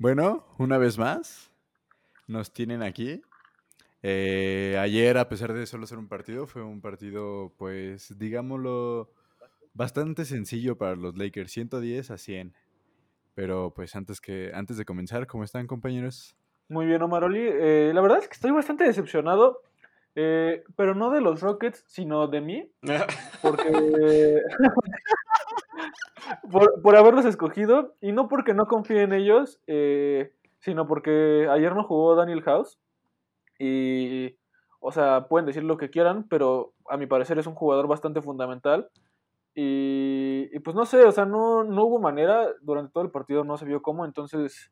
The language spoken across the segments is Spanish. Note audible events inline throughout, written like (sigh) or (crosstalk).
Bueno, una vez más, nos tienen aquí. Eh, ayer, a pesar de solo ser un partido, fue un partido, pues, digámoslo, bastante sencillo para los Lakers, 110 a 100. Pero, pues, antes, que, antes de comenzar, ¿cómo están, compañeros? Muy bien, Omaroli. Eh, la verdad es que estoy bastante decepcionado, eh, pero no de los Rockets, sino de mí, (laughs) porque (laughs) por, por, haberlos escogido y no porque no confíe en ellos, eh, sino porque ayer no jugó Daniel House y, o sea, pueden decir lo que quieran, pero a mi parecer es un jugador bastante fundamental. Y, pues no sé, o sea, no, no hubo manera, durante todo el partido no se vio cómo, entonces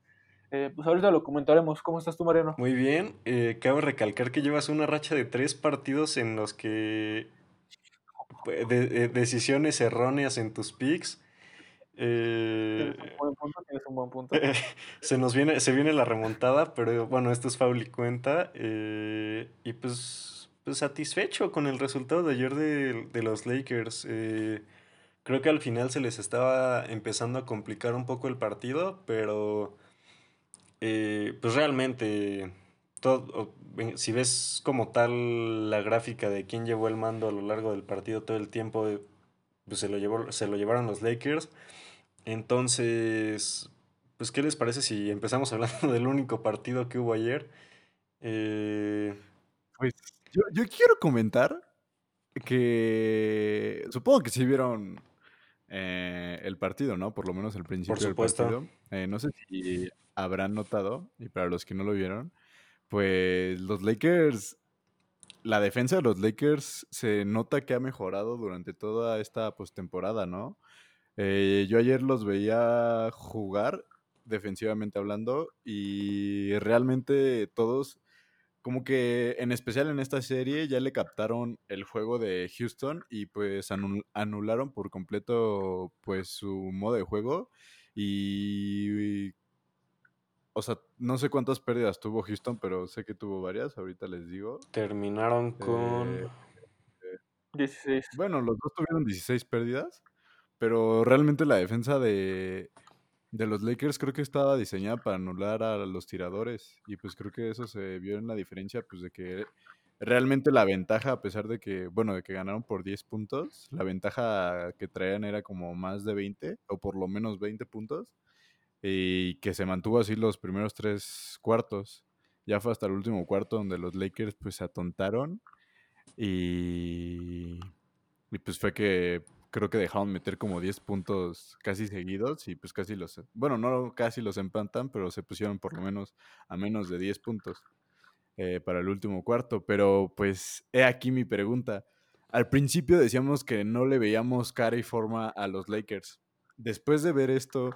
eh, pues ahorita lo comentaremos. ¿Cómo estás tú, Mariano? Muy bien. Eh, cabe recalcar que llevas una racha de tres partidos en los que de, de, decisiones erróneas en tus picks. Eh, tienes un buen punto, tienes un buen punto. (laughs) se nos viene, se viene la remontada, pero bueno, esto es Faul y cuenta. Eh, y pues, pues satisfecho con el resultado de ayer de, de los Lakers. Eh, creo que al final se les estaba empezando a complicar un poco el partido, pero pues realmente, todo, si ves como tal la gráfica de quién llevó el mando a lo largo del partido todo el tiempo, pues se lo, llevó, se lo llevaron los Lakers. Entonces, pues, ¿qué les parece si empezamos (laughs) hablando del único partido que hubo ayer? Eh... Pues yo, yo quiero comentar que supongo que sí vieron eh, el partido, ¿no? Por lo menos el principio del partido. Eh, no sé si habrán notado, y para los que no lo vieron, pues los Lakers, la defensa de los Lakers se nota que ha mejorado durante toda esta postemporada, ¿no? Eh, yo ayer los veía jugar, defensivamente hablando, y realmente todos, como que en especial en esta serie, ya le captaron el juego de Houston y pues anularon por completo pues su modo de juego y o sea, no sé cuántas pérdidas tuvo Houston, pero sé que tuvo varias, ahorita les digo. Terminaron con... 16. Eh, bueno, los dos tuvieron 16 pérdidas, pero realmente la defensa de, de los Lakers creo que estaba diseñada para anular a los tiradores y pues creo que eso se vio en la diferencia, pues de que realmente la ventaja, a pesar de que, bueno, de que ganaron por 10 puntos, la ventaja que traían era como más de 20 o por lo menos 20 puntos y que se mantuvo así los primeros tres cuartos. Ya fue hasta el último cuarto donde los Lakers pues se atontaron y, y pues fue que creo que dejaron meter como 10 puntos casi seguidos y pues casi los, bueno, no casi los empatan, pero se pusieron por lo menos a menos de 10 puntos eh, para el último cuarto. Pero pues he aquí mi pregunta. Al principio decíamos que no le veíamos cara y forma a los Lakers. Después de ver esto,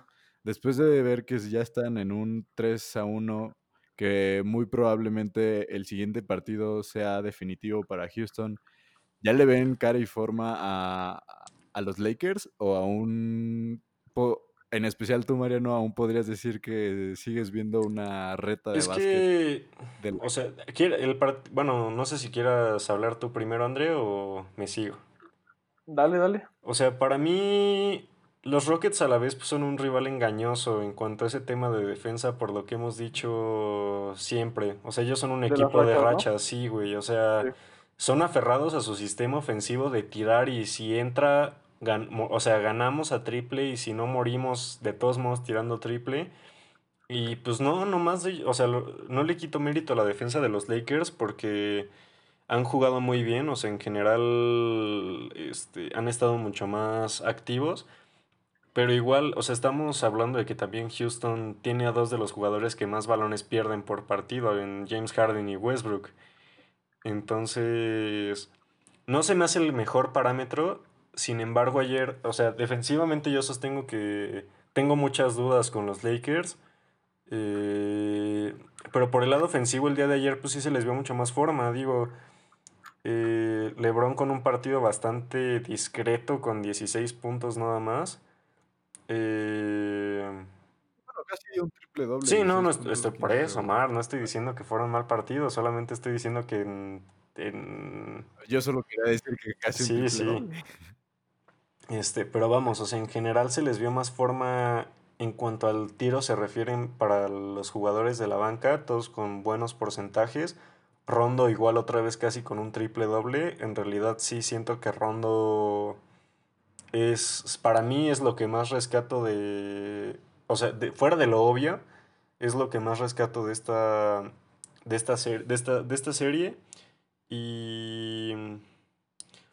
después de ver que ya están en un 3 a 1, que muy probablemente el siguiente partido sea definitivo para Houston, ¿ya le ven cara y forma a, a los Lakers o a un... En especial tú, Mariano, aún podrías decir que sigues viendo una reta de es básquet. Que, O sea, el bueno, no sé si quieras hablar tú primero, André, o me sigo. Dale, dale. O sea, para mí los Rockets a la vez pues, son un rival engañoso en cuanto a ese tema de defensa, por lo que hemos dicho siempre. O sea, ellos son un equipo de racha, sí, güey. O sea, son aferrados a su sistema ofensivo de tirar y si entra, o sea, ganamos a triple y si no morimos de todos modos tirando triple. Y pues no, nomás, o sea, no le quito mérito a la defensa de los Lakers porque han jugado muy bien, o sea, en general este, han estado mucho más activos. Pero igual, o sea, estamos hablando de que también Houston tiene a dos de los jugadores que más balones pierden por partido, en James Harden y Westbrook. Entonces, no se me hace el mejor parámetro. Sin embargo, ayer, o sea, defensivamente yo sostengo que tengo muchas dudas con los Lakers. Eh, pero por el lado ofensivo, el día de ayer, pues sí se les vio mucho más forma. Digo, eh, LeBron con un partido bastante discreto, con 16 puntos nada más. Eh, bueno, casi un triple doble. Sí, no, no estoy por eso, Mar. No estoy diciendo que fueron mal partidos, solamente estoy diciendo que en. Yo solo quería decir que casi sí, un sí. Este, pero vamos, o sea, en general se les vio más forma en cuanto al tiro se refieren para los jugadores de la banca, todos con buenos porcentajes. Rondo igual otra vez casi con un triple doble. En realidad sí siento que Rondo es, para mí es lo que más rescato de, o sea, de, fuera de lo obvio, es lo que más rescato de esta, de esta, de esta, de esta serie. Y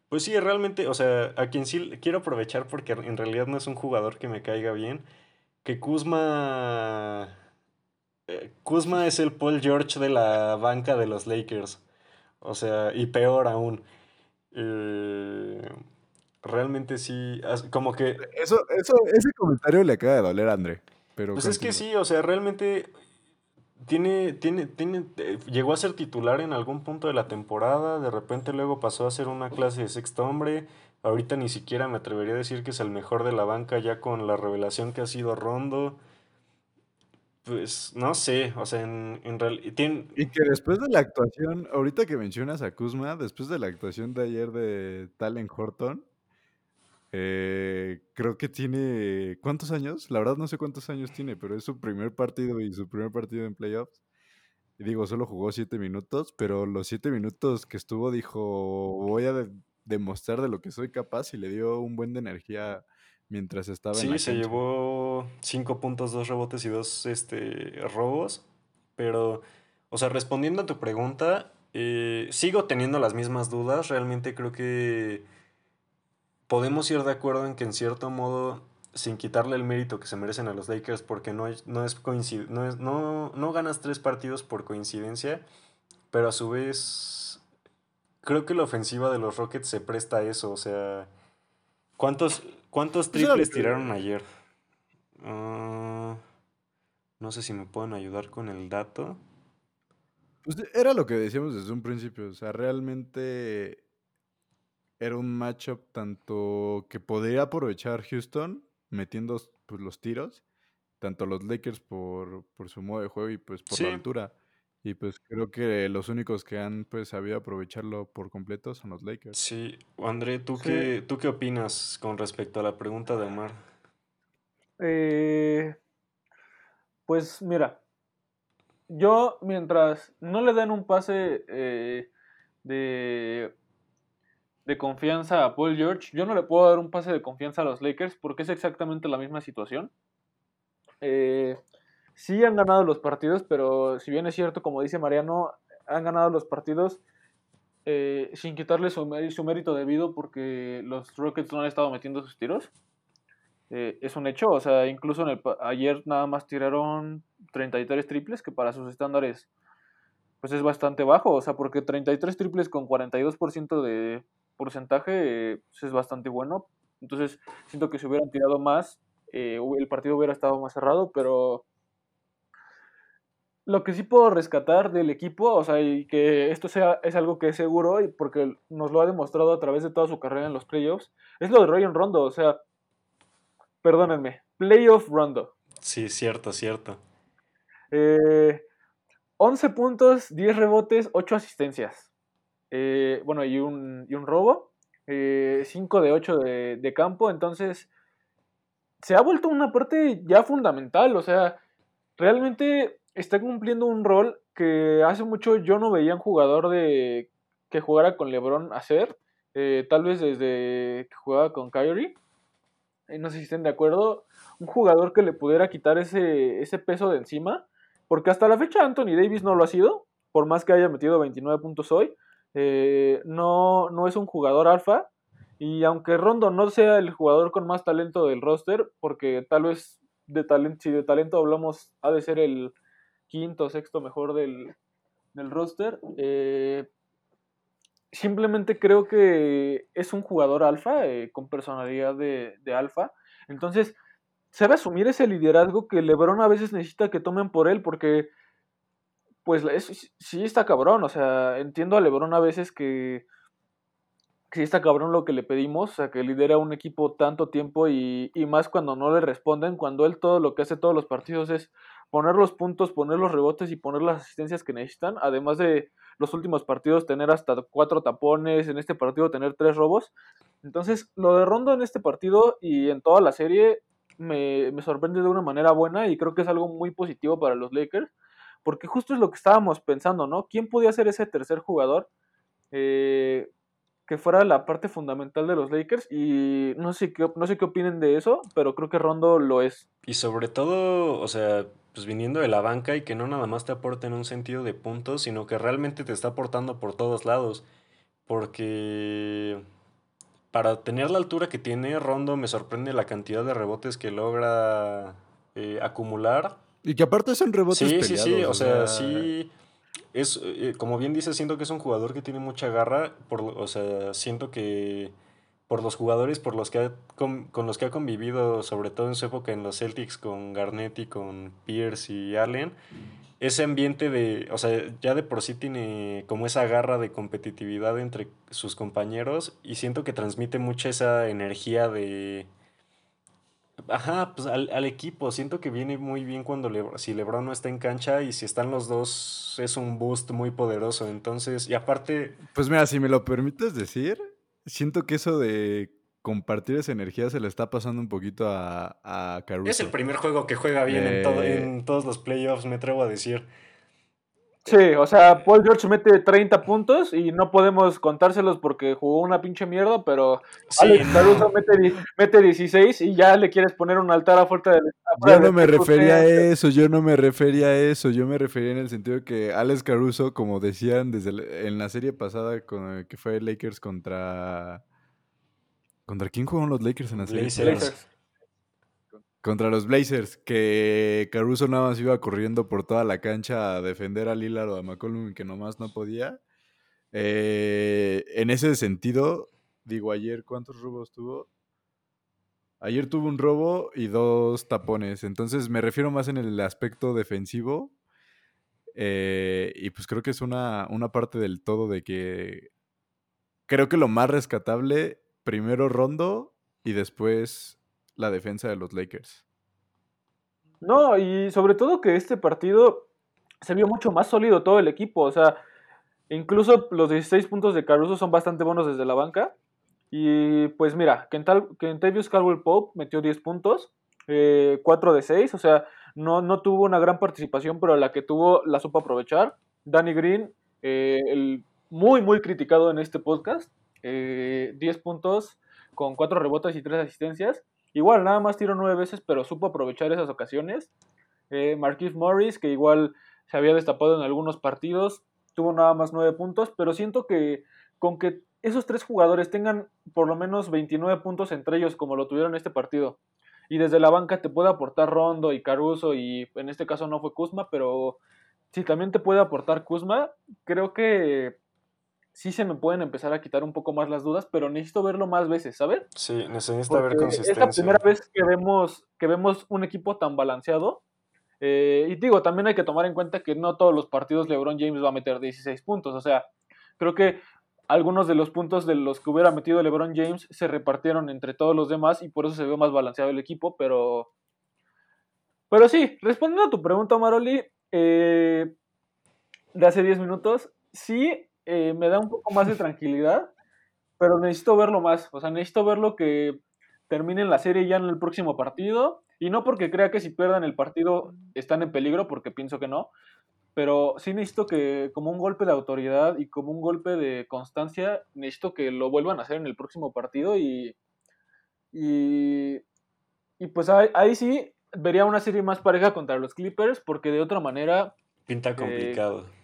pues sí, realmente, o sea, a quien sí quiero aprovechar porque en realidad no es un jugador que me caiga bien, que Kuzma... Eh, Kuzma es el Paul George de la banca de los Lakers. O sea, y peor aún. Eh, realmente sí, como que... Eso, eso, ese comentario le acaba de doler a André. Pero pues es que sí, o sea, realmente tiene, tiene, tiene, eh, llegó a ser titular en algún punto de la temporada, de repente luego pasó a ser una clase de sexto hombre, Ahorita ni siquiera me atrevería a decir que es el mejor de la banca ya con la revelación que ha sido Rondo. Pues no sé, o sea, en, en realidad... Y que después de la actuación, ahorita que mencionas a Kuzma, después de la actuación de ayer de Talen Horton, eh, creo que tiene... ¿Cuántos años? La verdad no sé cuántos años tiene, pero es su primer partido y su primer partido en playoffs. Y digo, solo jugó siete minutos, pero los siete minutos que estuvo dijo, voy a demostrar de lo que soy capaz y le dio un buen de energía mientras estaba en la se llevó cinco puntos, dos rebotes y dos este, robos. Pero, o sea, respondiendo a tu pregunta, eh, sigo teniendo las mismas dudas. Realmente creo que podemos ir de acuerdo en que en cierto modo, sin quitarle el mérito que se merecen a los Lakers, porque no, es, no, es no, es, no, no ganas tres partidos por coincidencia, pero a su vez creo que la ofensiva de los Rockets se presta a eso. O sea, ¿cuántos, cuántos triples tiraron ayer? Ah, no sé si me pueden ayudar con el dato. Pues era lo que decíamos desde un principio. O sea, realmente era un matchup tanto que podría aprovechar Houston metiendo pues, los tiros, tanto los Lakers por, su modo de juego y pues por la altura. Y pues creo que los únicos que han pues sabido aprovecharlo por completo son los Lakers. Sí, André, ¿tú, Qué, ¿tú qué opinas con respecto a la pregunta de Omar? Eh, pues mira, yo mientras no le den un pase eh, de, de confianza a Paul George, yo no le puedo dar un pase de confianza a los Lakers porque es exactamente la misma situación. Eh, sí han ganado los partidos, pero si bien es cierto, como dice Mariano, han ganado los partidos eh, sin quitarle su, mérito debido porque los Rockets no han estado metiendo sus tiros. Eh, es un hecho, o sea, incluso en el, ayer nada más tiraron 33 triples, que para sus estándares pues es bastante bajo, o sea, porque 33 triples con 42% de porcentaje eh, pues es bastante bueno. Entonces, siento que si hubieran tirado más, el partido hubiera estado más cerrado, pero lo que sí puedo rescatar del equipo, o sea, y que esto sea, es algo que es seguro, y porque nos lo ha demostrado a través de toda su carrera en los playoffs, es lo de Ryan Rondo, o sea, perdónenme, playoff Rondo. Sí, cierto, cierto. 11 eh, puntos, 10 rebotes, 8 asistencias. Eh, bueno, y un, y un robo. 5 eh, de 8 de, de campo, entonces se ha vuelto una parte ya fundamental, o sea, realmente está cumpliendo un rol que hace mucho yo no veía un jugador de que jugara con LeBron hacer. Eh, tal vez desde que jugaba con Kyrie. No sé si estén de acuerdo. Un jugador que le pudiera quitar ese, ese peso de encima. Porque hasta la fecha Anthony Davis no lo ha sido. Por más que haya metido 29 puntos hoy. Eh, no, no es un jugador alfa. Y aunque Rondo no sea el jugador con más talento del roster, porque tal vez de talento, si de talento hablamos, ha de ser el, quinto o sexto mejor del, roster. Eh, simplemente creo que es un jugador alfa, eh, con personalidad de, alfa. Entonces, sabe asumir ese liderazgo que Lebron a veces necesita que tomen por él, porque, pues, sí está cabrón. O sea, entiendo a Lebron a veces que sí está cabrón lo que le pedimos, o sea, que lidera un equipo tanto tiempo y, y más cuando no le responden, cuando él todo lo que hace todos los partidos es poner los puntos, poner los rebotes y poner las asistencias que necesitan, además de los últimos partidos tener hasta cuatro tapones, en este partido tener tres robos. Entonces, lo de Rondo en este partido y en toda la serie me, me sorprende de una manera buena y creo que es algo muy positivo para los Lakers, porque justo es lo que estábamos pensando, ¿no? ¿Quién podía ser ese tercer jugador? Eh, que fuera la parte fundamental de los Lakers y no sé qué, no sé qué opinen de eso, pero creo que Rondo lo es. Y sobre todo, o sea, pues viniendo de la banca y que no nada más te aporte en un sentido de puntos, sino que realmente te está aportando por todos lados. Porque para tener la altura que tiene, Rondo me sorprende la cantidad de rebotes que logra eh, acumular. Y que aparte son rebotes Sí, sí, sí, o, sea, sí es, eh, como bien dice, siento que es un jugador que tiene mucha garra, por, o sea, siento que por los jugadores por los que ha, con, los que ha convivido, sobre todo en su época en los Celtics con Garnett y con Pierce y Allen, ese ambiente de, o sea, ya de por sí tiene como esa garra de competitividad entre sus compañeros y siento que transmite mucha esa energía de, Ajá, pues al, al, equipo. Siento que viene muy bien cuando si LeBron no está en cancha y si están los dos es un boost muy poderoso. Entonces, y aparte... Pues mira, si me lo permites decir, siento que eso de compartir esa energía se le está pasando un poquito a, a Caruso. Es el primer juego que juega bien en, todo, en eh, todos los playoffs, me atrevo a decir. Sí, o sea, Paul George mete 30 puntos y no podemos contárselos porque jugó una pinche mierda, pero Alex Caruso mete, 16 y ya le quieres poner un altar a fuerza de... Yo no me refería a eso, yo no me refería a eso, yo me refería en el sentido que Alex Caruso, como decían desde en la serie pasada con, que fue Lakers contra... ¿Contra quién jugaron los Lakers en la serie? Lakers. Contra los Blazers, que Caruso nada más iba corriendo por toda la cancha a defender a Lillard o a McCollum que nomás no podía. Eh, en ese sentido, digo, ayer, ¿cuántos robos tuvo? Ayer tuvo un robo y dos tapones. Entonces me refiero más en el aspecto defensivo. Eh, y pues creo que es una, una parte del todo de que creo que lo más rescatable, primero Rondo y después la defensa de los Lakers. No, y sobre todo que este partido se vio mucho más sólido todo el equipo. O sea, incluso los 16 puntos de Caruso son bastante buenos desde la banca. Y pues mira, Kentavious Caldwell Pope metió 10 puntos, 4 eh, de 6, o sea, no, no tuvo una gran participación, pero la que tuvo la supo aprovechar. Danny Green, eh, el muy, muy criticado en este podcast, 10 eh, puntos con 4 rebotes y 3 asistencias. Igual, nada más tiró nueve veces, pero supo aprovechar esas ocasiones. Eh, Marquis Morris, que igual se había destapado en algunos partidos, tuvo nada más nueve puntos, pero siento que con que esos tres jugadores tengan por lo menos 29 puntos entre ellos, como lo tuvieron este partido, y desde la banca te puede aportar Rondo y Caruso, y en este caso no fue Kuzma, pero si también te puede aportar Kuzma, creo que sí se me pueden empezar a quitar un poco más las dudas, pero necesito verlo más veces, ¿sabes? Sí, necesito ver consistencia. Es la primera vez que vemos, que vemos un equipo tan balanceado. Eh, y digo, también hay que tomar en cuenta que no todos los partidos LeBron James va a meter 16 puntos. O sea, creo que algunos de los puntos de los que hubiera metido LeBron James se repartieron entre todos los demás y por eso se ve más balanceado el equipo, pero... Pero sí, respondiendo a tu pregunta, Maroli, eh, de hace 10 minutos, sí eh, me da un poco más de tranquilidad, pero necesito verlo más. O sea, necesito verlo que terminen la serie ya en el próximo partido. Y no porque crea que si pierdan el partido están en peligro, porque pienso que no. Pero sí necesito que, como un golpe de autoridad y como un golpe de constancia, necesito que lo vuelvan a hacer en el próximo partido. Y, y, y pues ahí, sí vería una serie más pareja contra los Clippers, porque de otra manera. Pinta complicado.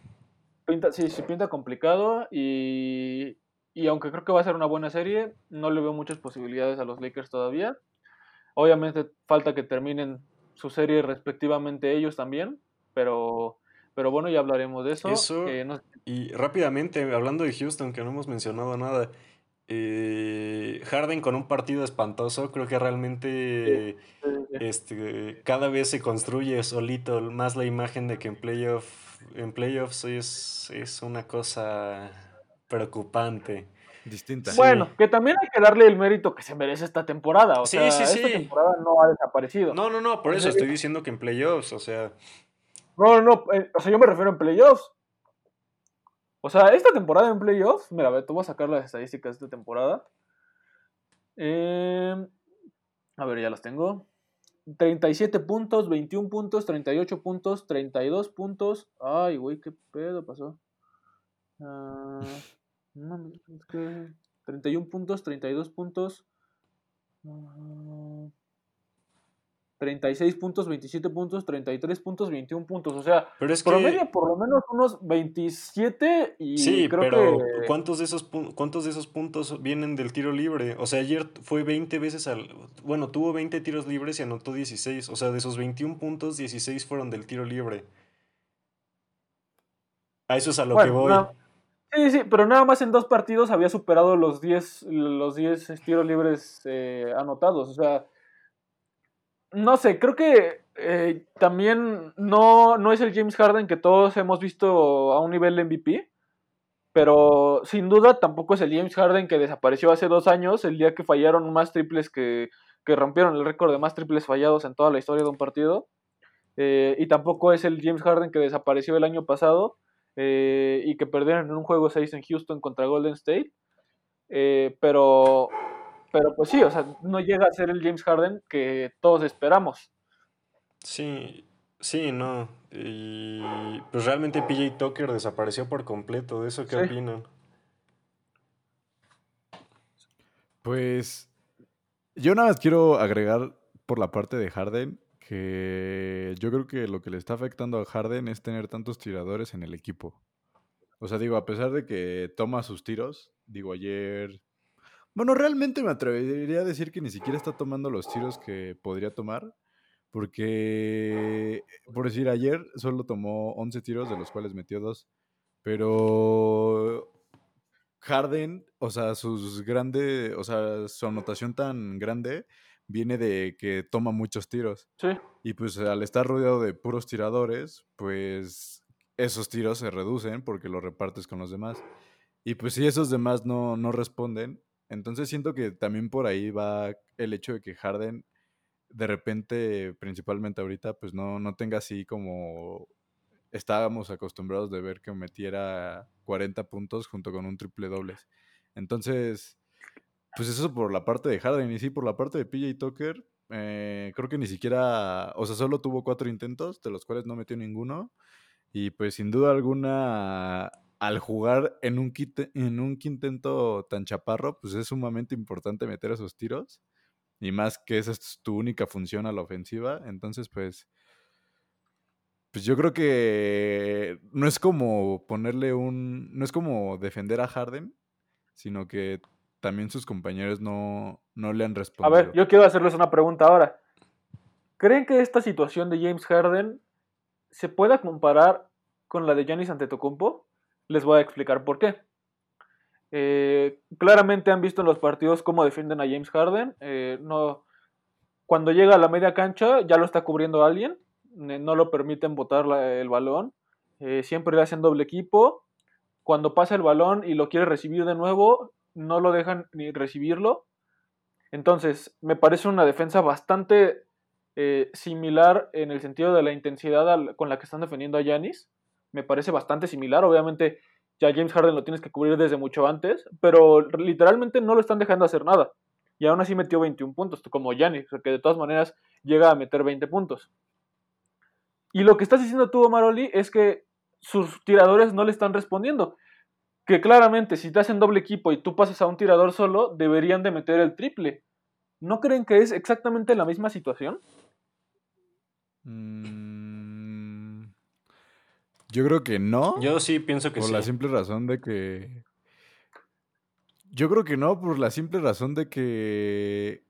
Pinta, sí, se pinta complicado y, y aunque creo que va a ser una buena serie, no le veo muchas posibilidades a los Lakers todavía. Obviamente falta que terminen su serie respectivamente ellos también, pero, pero bueno, ya hablaremos de eso. eso Y rápidamente, hablando de Houston, que no hemos mencionado nada, eh, Harden con un partido espantoso, creo que realmente Este, cada vez se construye solito más la imagen de que en playoff en playoffs es, es una cosa preocupante. Distinta. Bueno, que también hay que darle el mérito que se merece esta temporada. O sea, esta temporada no ha desaparecido. No, no, no, por eso estoy diciendo que en playoffs, o sea. No, no, no, eh, o sea, yo me refiero en playoffs. O sea, esta temporada en playoffs, mira, a ver, te voy a sacar las estadísticas de esta temporada. Em, a ver, ya las tengo. 37 puntos, 21 puntos, 38 puntos, 32 puntos. Ay, güey, qué pedo pasó. Uh, es que 31 puntos, 32 puntos. Uh, 36 puntos, 27 puntos, 33 puntos, 21 puntos. O sea, pero es promedio por lo menos unos 27 y sí, creo pero ¿cuántos, de esos, ¿cuántos de esos puntos vienen del tiro libre? O sea, ayer fue 20 veces al... Bueno, tuvo 20 tiros libres y anotó 16. O sea, de esos 21 puntos, 16 fueron del tiro libre. A eso es a lo que voy. sí, sí, pero nada más en dos partidos había superado los 10, los 10 tiros libres eh, anotados. O sea no sé, creo que eh, también no, no es el James Harden que todos hemos visto a un nivel MVP, pero sin duda tampoco es el James Harden que desapareció hace dos años, el día que fallaron más triples que, que rompieron el récord de más triples fallados en toda la historia de un partido. Eh, y tampoco es el James Harden que desapareció el año pasado eh, y que perdieron en un juego 6 en Houston contra Golden State. pero pero pues sí, o sea, no llega a ser el James Harden que todos esperamos. Sí, sí, no. Y pues realmente PJ Tucker desapareció por completo. ¿De eso qué opinan? Pues yo nada más quiero agregar por la parte de Harden que yo creo que lo que le está afectando a Harden es tener tantos tiradores en el equipo. O sea, digo, a pesar de que toma sus tiros, digo, ayer bueno, realmente me atrevería a decir que ni siquiera está tomando los tiros que podría tomar. Porque, por decir, ayer solo tomó 11 tiros, de los cuales metió dos. Pero Harden, o sea, sus grandes, o sea, su anotación tan grande viene de que toma muchos tiros. Sí. Y pues al estar rodeado de puros tiradores, pues esos tiros se reducen porque los repartes con los demás. Y pues si esos demás no, no responden, entonces siento que también por ahí va el hecho de que Harden de repente, principalmente ahorita, pues no, no tenga así como estábamos acostumbrados de ver que metiera 40 puntos junto con un triple dobles. Entonces, pues eso por la parte de Harden y sí, por la parte de PJ Tucker, eh, creo que ni siquiera, o sea, solo tuvo cuatro intentos, de los cuales no metió ninguno. Y pues sin duda alguna al jugar en un, en un quinteto tan chaparro, pues es sumamente importante meter esos tiros. Y más que esa es tu única función a la ofensiva. Entonces, pues. Pues yo creo que no es como ponerle un. No es como defender a Harden, sino que también sus compañeros no, no le han respondido. A ver, yo quiero hacerles una pregunta ahora. ¿Creen que esta situación de James Harden se pueda comparar con la de Giannis Antetokounmpo? Les voy a explicar por qué. Eh, claramente han visto en los partidos cómo defienden a James Harden. Eh, cuando llega a la media cancha ya lo está cubriendo alguien. Eh, no lo permiten botar el balón. siempre le hacen doble equipo. Cuando pasa el balón y lo quiere recibir de nuevo, no lo dejan ni recibirlo. Entonces, me parece una defensa bastante similar en el sentido de la intensidad con la que están defendiendo a Yanis me parece bastante similar. Obviamente, ya James Harden lo tienes que cubrir desde mucho antes, pero literalmente no lo están dejando hacer nada. Y aún así metió 21 puntos, como Gianni, que de todas maneras llega a meter 20 puntos. Y lo que estás diciendo tú, Maroli, es que sus tiradores no le están respondiendo. Que claramente, si te hacen doble equipo y tú pasas a un tirador solo, deberían de meter el triple. ¿No creen que es exactamente la misma situación? Mmm yo creo que no. Yo sí pienso que sí. Por la simple razón de que. Yo creo que no, por la simple razón de que.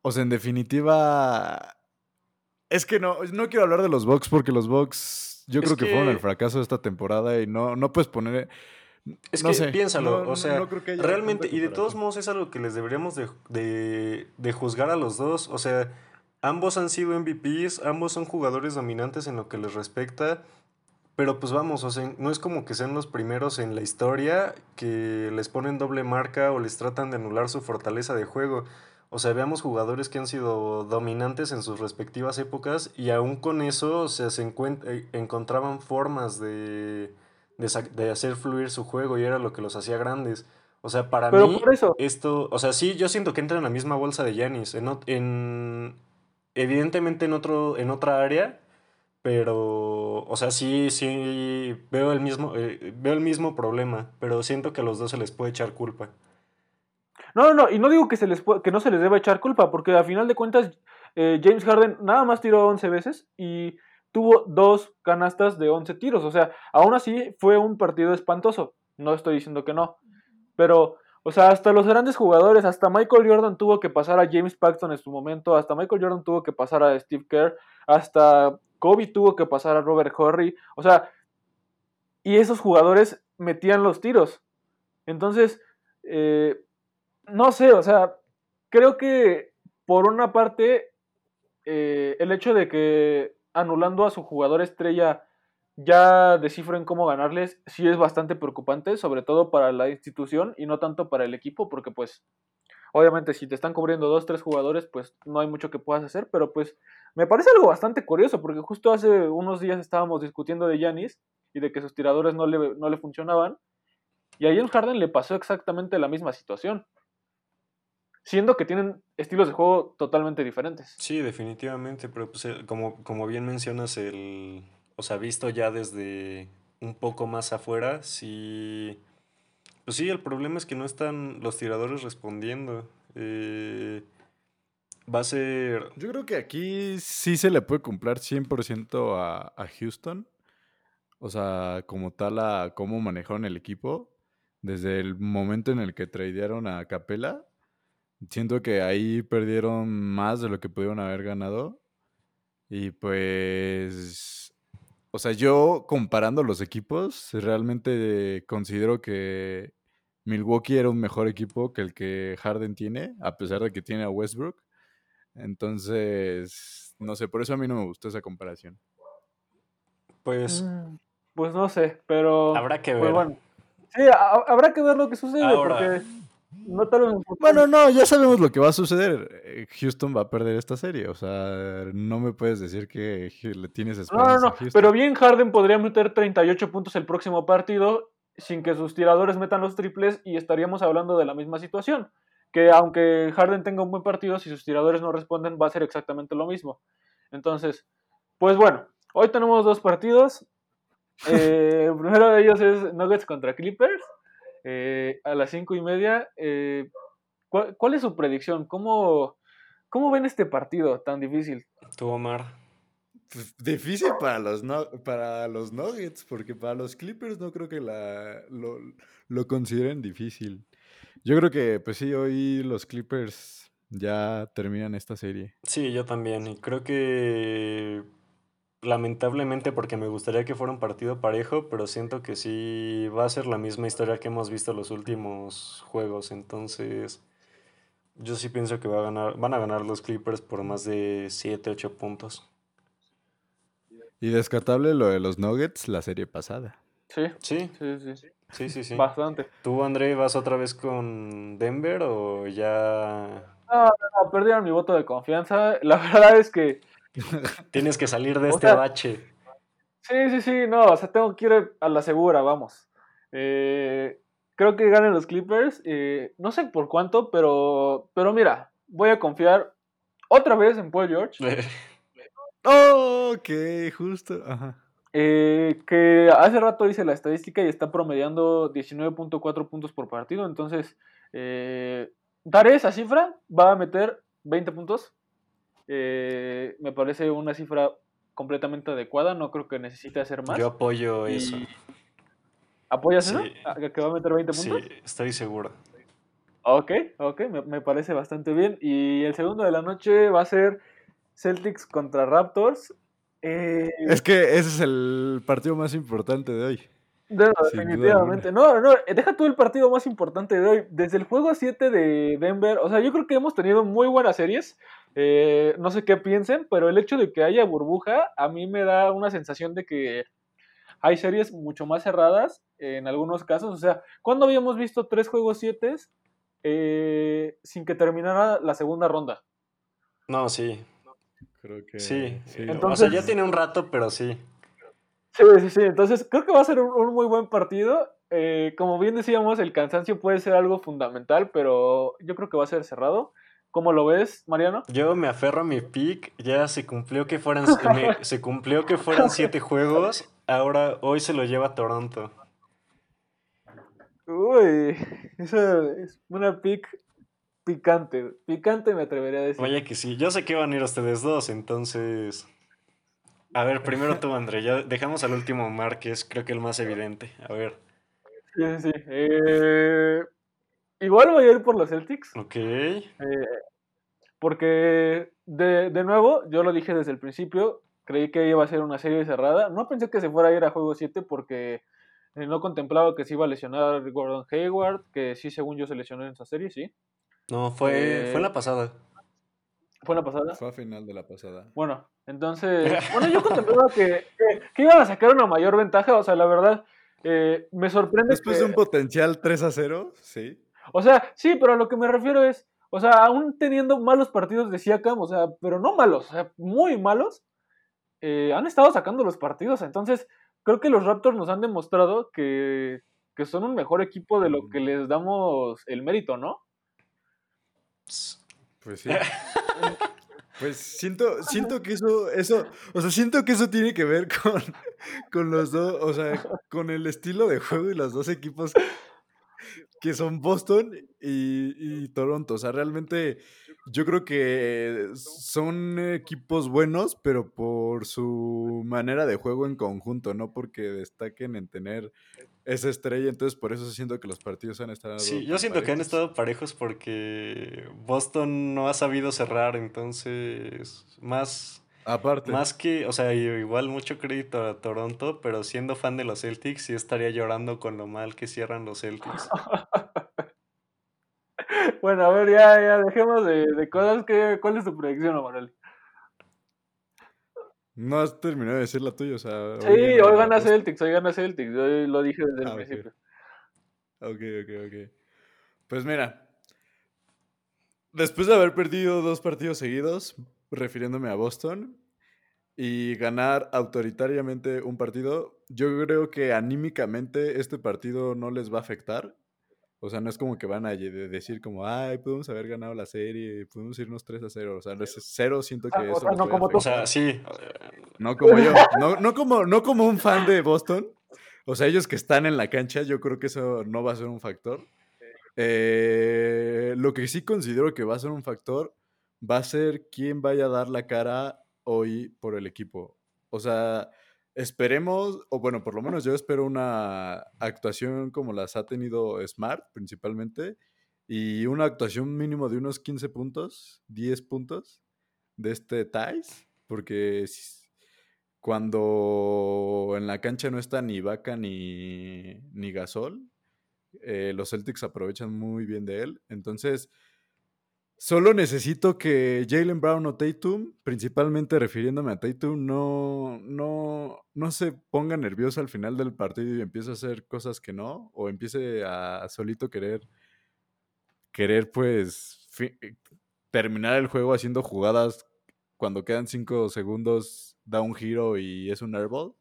O sea, en definitiva. Es que no, no quiero hablar de los Bucks porque los Bucks yo creo que... fueron el fracaso de esta temporada y no, no puedes poner. Es que piénsalo, o sea, realmente, y de todos modos es algo que les deberíamos de, de, de juzgar a los dos. O sea, Ambos han sido MVPs, ambos son jugadores dominantes en lo que les respecta, pero pues vamos, o sea, no es como que sean los primeros en la historia que les ponen doble marca o les tratan de anular su fortaleza de juego. O sea, veamos jugadores que han sido dominantes en sus respectivas épocas y aún con eso o sea, se eh, encontraban formas de, de, de hacer fluir su juego y era lo que los hacía grandes. O sea, para mí, esto, o sea, sí, yo siento que entra en la misma bolsa de Yanis, en, en, evidentemente en, otro, en otra área, pero, o sea, sí, sí, veo el mismo, eh, veo el mismo problema, pero siento que a los dos se les puede echar culpa. No, no, y no digo que, se les que no se les deba echar culpa, porque a final de cuentas eh, James Harden nada más tiró 11 veces y tuvo dos canastas de 11 tiros. O sea, aún así fue un partido espantoso. No estoy diciendo que no. Pero, o sea, hasta los grandes jugadores, hasta Michael Jordan tuvo que pasar a James Paxton en su momento, hasta Michael Jordan tuvo que pasar a Steve Kerr, hasta Kobe tuvo que pasar a Robert Horry. O sea, y esos jugadores metían los tiros. Entonces, eh, no sé, o sea, creo que por una parte, eh, el hecho de que anulando a su jugador estrella ya descifren cómo ganarles, sí es bastante preocupante, sobre todo para la institución y no tanto para el equipo, porque pues obviamente si te están cubriendo dos, tres jugadores, pues no hay mucho que puedas hacer, pero pues me parece algo bastante curioso, porque justo hace unos días estábamos discutiendo de Yanis y de que sus tiradores no le, no le funcionaban, y a James Harden le pasó exactamente la misma situación siendo que tienen estilos de juego totalmente diferentes. Sí, definitivamente, pero pues, como, como bien mencionas, el, o sea, visto ya desde un poco más afuera, sí, pues sí, el problema es que no están los tiradores respondiendo. Eh, va a ser... Yo creo que aquí sí se le puede cumplir 100% a, a Houston. O sea, como tal, a cómo manejaron el equipo. Desde el momento en el que tradearon a Capela, Siento que ahí perdieron más de lo que pudieron haber ganado. Y pues, o sea, yo comparando los equipos, realmente considero que Milwaukee era un mejor equipo que el que Harden tiene, a pesar de que tiene a Westbrook. Entonces, no sé, por eso a mí no me gustó esa comparación. Pues, mm, pues no sé, pero... Habrá que pues ver. Sí, habrá que ver lo que sucede, porque no Bueno, no, ya sabemos lo que va a suceder. Eh, Houston va a perder esta serie. O sea, no me puedes decir que le tienes esperanza. No, no, no. Pero bien Harden podría meter 38 puntos el próximo partido sin que sus tiradores metan los triples y estaríamos hablando de la misma situación. Que aunque Harden tenga un buen partido, si sus tiradores no responden, va a ser exactamente lo mismo. Entonces, pues bueno, hoy tenemos dos partidos. Eh, el primero de ellos es Nuggets contra Clippers. Eh, a las cinco y media. Eh, ¿cuál, es su predicción? ¿Cómo, ¿Cómo ven este partido tan difícil? Tú, Omar. Pues, difícil para los, para los Nuggets, porque para los Clippers no creo que la, lo, lo consideren difícil. Yo creo que, pues sí, hoy los Clippers ya terminan esta serie. Sí, yo también. Y creo que lamentablemente porque me gustaría que fuera un partido parejo, pero siento que sí va a ser la misma historia que hemos visto los últimos juegos, entonces yo sí pienso que va a ganar, van a ganar los Clippers por más de 7, 8 puntos. Y descartable lo de los Nuggets la serie pasada. Sí. Sí. Sí, sí. Sí, sí, sí. Bastante. ¿Tú, André, vas otra vez con Denver o ya...? No, no, perdieron mi voto de confianza. La (laughs) verdad es que Tienes que salir de (laughs) este bache. Sí, sí, sí, no, o sea, tengo que ir a la segura, vamos. Eh, creo que ganen los Clippers, eh, no sé por cuánto, pero, pero mira, voy a confiar otra vez en Paul George. oh, (laughs) ok, justo. Eh, que hace rato hice la estadística y está promediando 19.4 puntos por partido, entonces daré esa cifra, va a meter 20 puntos. Eh, me parece una cifra completamente adecuada, no creo que necesite hacer más. Yo apoyo eso. ¿Apoyas eso? ¿Que va a meter 20 puntos? Sí, estoy seguro. Ok, ok, me, parece bastante bien. Y el segundo de la noche va a ser Celtics contra Raptors. Eh, es que ese es el partido más importante de hoy. Definitivamente. No, no, deja tú el partido más importante de hoy. Desde el juego 7 de Denver, o sea, yo creo que hemos tenido muy buenas series. Eh, no sé qué piensen, pero el hecho de que haya burbuja a mí me da una sensación de que hay series mucho más cerradas en algunos casos. O sea, ¿cuándo habíamos visto tres juegos siete eh, sin que terminara la segunda ronda? No, sí. Creo que sí. o sea, ya tiene un rato, pero sí. Sí, sí, sí. Entonces, creo que va a ser un, muy buen partido. eh, como bien decíamos, el cansancio puede ser algo fundamental, pero yo creo que va a ser cerrado. ¿Cómo lo ves, Mariano? Yo me aferro a mi pick. Ya se cumplió que fueran, (laughs) se cumplió que fueran siete juegos. Ahora, hoy se lo lleva Toronto. Uy, eso es una pick picante. Picante me atrevería a decir. Vaya que sí. Yo sé que van a ir ustedes dos, entonces. A ver, primero (laughs) tú, André. Ya dejamos al último Mar, que es creo que el más evidente. A ver. Sí, sí. Eh, igual voy a ir por los Celtics. Ok. Eh, porque, de, de, nuevo, yo lo dije desde el principio, creí que iba a ser una serie cerrada. No pensé que se fuera a ir a juego 7 porque eh, no contemplaba que se iba a lesionar Gordon Hayward, que sí, según yo, se lesionó en esa serie, sí. No, fue, fue en la pasada. ¿Fue la pasada? Fue a final de la pasada. Bueno, entonces, (laughs) bueno, yo contemplaba que, que, iban a sacar una mayor ventaja, o sea, la verdad, eh, me sorprende. Después de un potencial 3 a 0, sí. O sea, sí, pero a lo que me refiero es, o sea, aún teniendo malos partidos de Siakam, o sea, pero no malos, o sea, muy malos, eh, han estado sacando los partidos. Entonces, creo que los Raptors nos han demostrado que, que son un mejor equipo de lo que les damos el mérito, ¿no? Pues sí. Pues siento, siento que eso, eso, o sea, siento que eso tiene que ver con, con los dos, o sea, con el estilo de juego y los dos equipos que son Boston y, y, Toronto. O sea, realmente yo creo que son equipos buenos, pero por su manera de juego en conjunto, no porque destaquen en tener esa estrella. Entonces, por eso siento que los partidos han estado. Sí, yo siento que han estado parejos porque Boston no ha sabido cerrar, entonces, más. Aparte. Más que, o sea, igual mucho crédito a Toronto, pero siendo fan de los Celtics, sí estaría llorando con lo mal que cierran los Celtics. (laughs) (laughs) bueno, a ver, ya, ya dejemos de, cosas. Que, ¿Cuál es tu predicción, Amaral? No has terminado de decir la tuya, o sea. Sí, hoy gana, Celtics, hoy gana Celtics. Yo lo dije desde el ah, principio. Ok, ok, ok. Pues mira, después de haber perdido dos partidos seguidos, refiriéndome a Boston, y ganar autoritariamente un partido, yo creo que anímicamente este partido no les va a afectar. O sea, no es como que van a decir como, ay, podemos haber ganado la serie, podemos irnos 3 a 0. O sea, no es cero, siento que eso. O sea, no como tú. O sea, sí. No como yo. No, no, como, no como un fan de Boston. O sea, ellos que están en la cancha, yo creo que eso no va a ser un factor. Eh, lo que sí considero que va a ser un factor va a ser quién vaya a dar la cara hoy por el equipo. O sea, esperemos, o bueno, por lo menos yo espero una actuación como las ha tenido Smart principalmente, y una actuación mínimo de unos 15 puntos, 10 puntos de este Thais, porque cuando en la cancha no está ni Vaca ni, ni Gasol, eh, los Celtics aprovechan muy bien de él. Entonces, Solo necesito que Jalen Brown o Tatum, principalmente refiriéndome a Tatum, no, no, no se ponga nervioso al final del partido y empiece a hacer cosas que no, o empiece a solito querer, querer pues terminar el juego haciendo jugadas cuando quedan cinco segundos, da un giro y es un airball.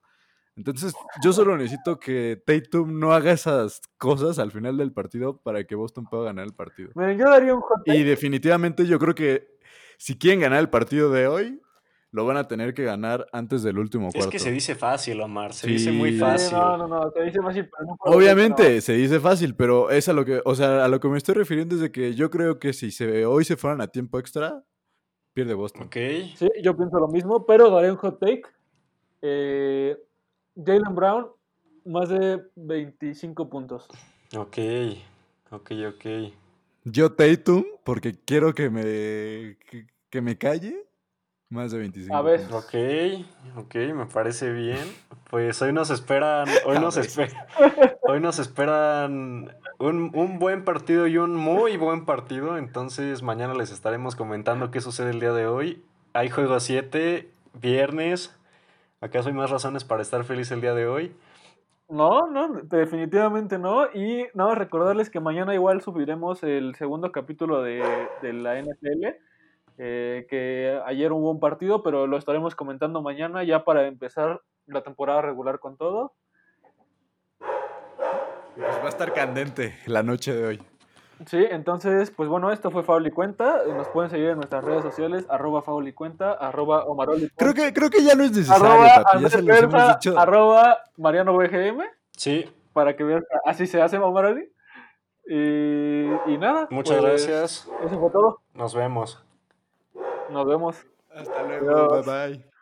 Entonces, yo solo necesito que Tatum no haga esas cosas al final del partido para que Boston pueda ganar el partido. yo daría un Y definitivamente yo creo que si quieren ganar el partido de hoy, lo van a tener que ganar antes del último cuarto. Es que se dice fácil, Omar, se dice muy fácil. No, no, no, se dice fácil, pero no Obviamente, se dice fácil, pero es a lo que, o sea, a lo que me estoy refiriendo es de que yo creo que si se, hoy se fueran a tiempo extra, pierde Boston. Ok. Sí, yo pienso lo mismo, pero daré un hot take. Eh, Jalen Brown, más de 25 puntos. Ok, ok, ok. Yo Tatum, porque quiero que me, que, me calle, más de 25. A ver. Ok, ok, me parece bien. Pues hoy nos esperan, hoy nos, hoy nos esperan un, un, buen partido y un muy buen partido. Entonces mañana les estaremos comentando qué sucede el día de hoy. Hay juego a 7, viernes. ¿Acaso hay más razones para estar feliz el día de hoy? No, no, definitivamente no. Y nada más recordarles que mañana igual subiremos el segundo capítulo de, la NFL. Eh, que ayer hubo un partido, pero lo estaremos comentando mañana ya para empezar la temporada regular con todo. Pues va a estar candente la noche de hoy. Sí, entonces, pues bueno, esto fue Faul y Cuenta. Nos pueden seguir en nuestras redes sociales, arroba Faul y Cuenta, arroba Omaroli. Creo que, creo que ya no es necesario, arroba Ya se los hemos dicho. Arroba Mariano BGM. Sí. Para que vean, así se hace Omaroli. Y, y nada. Muchas pues, gracias. Eso fue todo. Nos vemos. Nos vemos. Hasta luego. Bye bye.